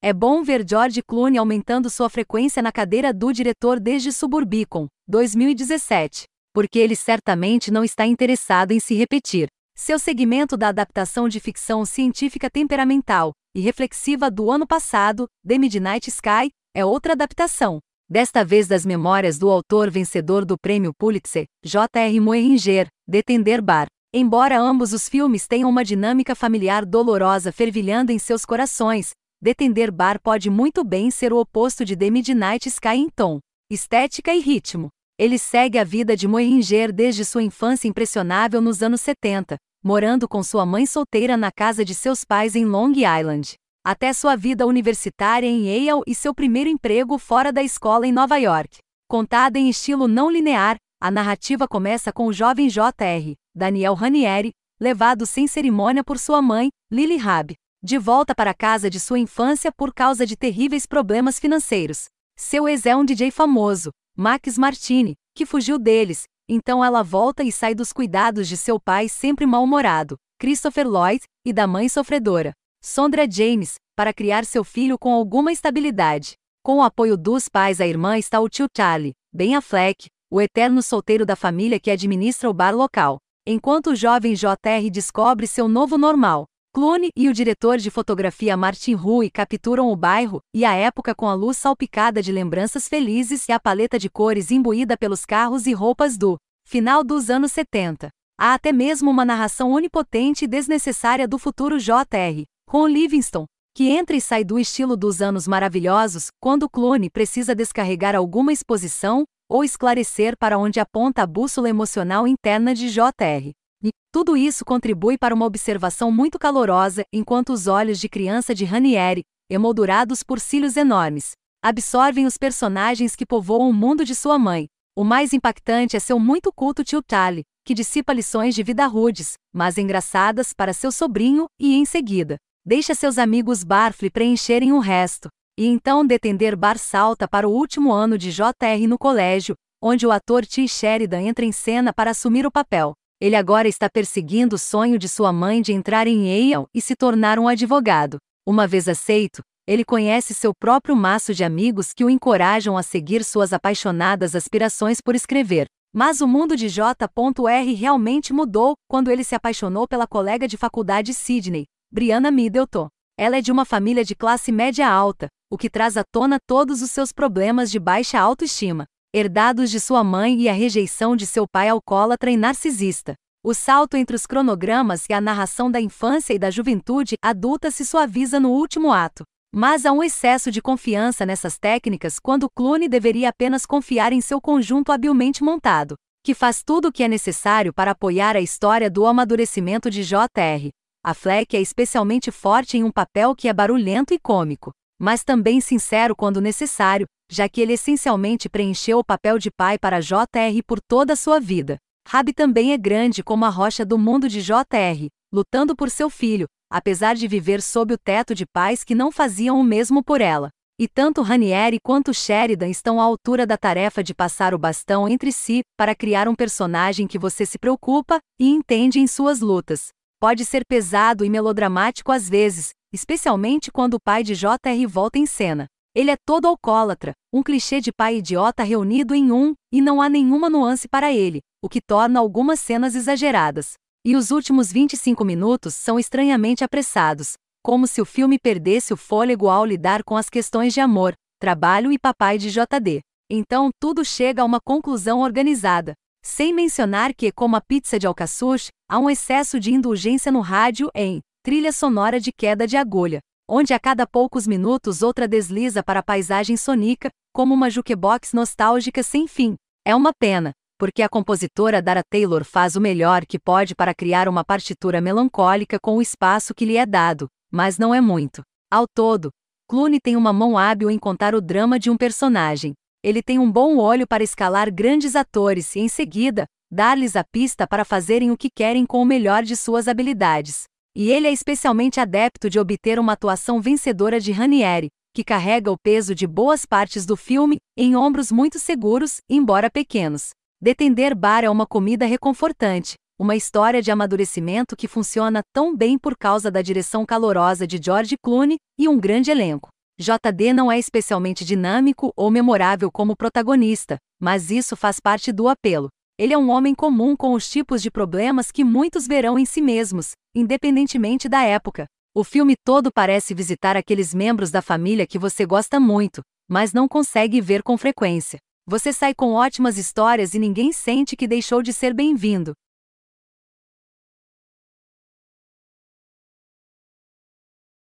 É bom ver George Clooney aumentando sua frequência na cadeira do diretor desde Suburbicon, 2017, porque ele certamente não está interessado em se repetir. Seu segmento da adaptação de ficção científica temperamental e reflexiva do ano passado, The Midnight Sky, é outra adaptação, desta vez das memórias do autor vencedor do prêmio Pulitzer, J.R. Moehringer, Detender Bar. Embora ambos os filmes tenham uma dinâmica familiar dolorosa fervilhando em seus corações, Detender Bar pode muito bem ser o oposto de The Midnight Sky em tom, estética e ritmo. Ele segue a vida de Moehringer desde sua infância impressionável nos anos 70, morando com sua mãe solteira na casa de seus pais em Long Island, até sua vida universitária em Yale e seu primeiro emprego fora da escola em Nova York. Contada em estilo não linear, a narrativa começa com o jovem J.R., Daniel Ranieri, levado sem cerimônia por sua mãe, Lily Rabb, de volta para a casa de sua infância por causa de terríveis problemas financeiros. Seu ex é um DJ famoso, Max Martini, que fugiu deles, então ela volta e sai dos cuidados de seu pai sempre mal-humorado, Christopher Lloyd, e da mãe sofredora, Sondra James, para criar seu filho com alguma estabilidade. Com o apoio dos pais, a irmã está o tio Charlie, Ben Affleck, o eterno solteiro da família que administra o bar local. Enquanto o jovem JR descobre seu novo normal, Clooney e o diretor de fotografia Martin Rui capturam o bairro e a época com a luz salpicada de lembranças felizes e a paleta de cores imbuída pelos carros e roupas do final dos anos 70. Há até mesmo uma narração onipotente e desnecessária do futuro JR, Ron Livingston, que entra e sai do estilo dos anos maravilhosos quando Clooney precisa descarregar alguma exposição ou esclarecer para onde aponta a bússola emocional interna de JR. E tudo isso contribui para uma observação muito calorosa, enquanto os olhos de criança de Ranieri, emoldurados por cílios enormes, absorvem os personagens que povoam o mundo de sua mãe. O mais impactante é seu muito culto tio Tali, que dissipa lições de vida rudes, mas engraçadas para seu sobrinho e, em seguida, deixa seus amigos Barfly preencherem o resto. E então Detender Bar salta para o último ano de JR no colégio, onde o ator T. Sheridan entra em cena para assumir o papel. Ele agora está perseguindo o sonho de sua mãe de entrar em Yale e se tornar um advogado. Uma vez aceito, ele conhece seu próprio maço de amigos que o encorajam a seguir suas apaixonadas aspirações por escrever. Mas o mundo de J.R. realmente mudou quando ele se apaixonou pela colega de faculdade Sidney, Brianna Middleton. Ela é de uma família de classe média alta, o que traz à tona todos os seus problemas de baixa autoestima herdados de sua mãe e a rejeição de seu pai alcoólatra e narcisista. O salto entre os cronogramas e a narração da infância e da juventude adulta se suaviza no último ato. Mas há um excesso de confiança nessas técnicas quando Clooney deveria apenas confiar em seu conjunto habilmente montado, que faz tudo o que é necessário para apoiar a história do amadurecimento de J.R. A Fleck é especialmente forte em um papel que é barulhento e cômico, mas também sincero quando necessário, já que ele essencialmente preencheu o papel de pai para JR por toda a sua vida. Rabi também é grande como a rocha do mundo de JR, lutando por seu filho, apesar de viver sob o teto de pais que não faziam o mesmo por ela. E tanto Ranieri quanto Sheridan estão à altura da tarefa de passar o bastão entre si para criar um personagem que você se preocupa e entende em suas lutas. Pode ser pesado e melodramático às vezes, especialmente quando o pai de JR volta em cena. Ele é todo alcoólatra, um clichê de pai idiota reunido em um, e não há nenhuma nuance para ele, o que torna algumas cenas exageradas. E os últimos 25 minutos são estranhamente apressados, como se o filme perdesse o fôlego ao lidar com as questões de amor, trabalho e papai de JD. Então, tudo chega a uma conclusão organizada. Sem mencionar que, como a pizza de alcaçuz, há um excesso de indulgência no rádio em trilha sonora de queda de agulha, onde a cada poucos minutos outra desliza para a paisagem sonica, como uma jukebox nostálgica sem fim. É uma pena, porque a compositora Dara Taylor faz o melhor que pode para criar uma partitura melancólica com o espaço que lhe é dado, mas não é muito. Ao todo, Clooney tem uma mão hábil em contar o drama de um personagem. Ele tem um bom olho para escalar grandes atores e, em seguida, dar-lhes a pista para fazerem o que querem com o melhor de suas habilidades. E ele é especialmente adepto de obter uma atuação vencedora de Ranieri, que carrega o peso de boas partes do filme em ombros muito seguros, embora pequenos. Detender Bar é uma comida reconfortante, uma história de amadurecimento que funciona tão bem por causa da direção calorosa de George Clooney e um grande elenco. JD não é especialmente dinâmico ou memorável como protagonista, mas isso faz parte do apelo. Ele é um homem comum com os tipos de problemas que muitos verão em si mesmos, independentemente da época. O filme todo parece visitar aqueles membros da família que você gosta muito, mas não consegue ver com frequência. Você sai com ótimas histórias e ninguém sente que deixou de ser bem-vindo.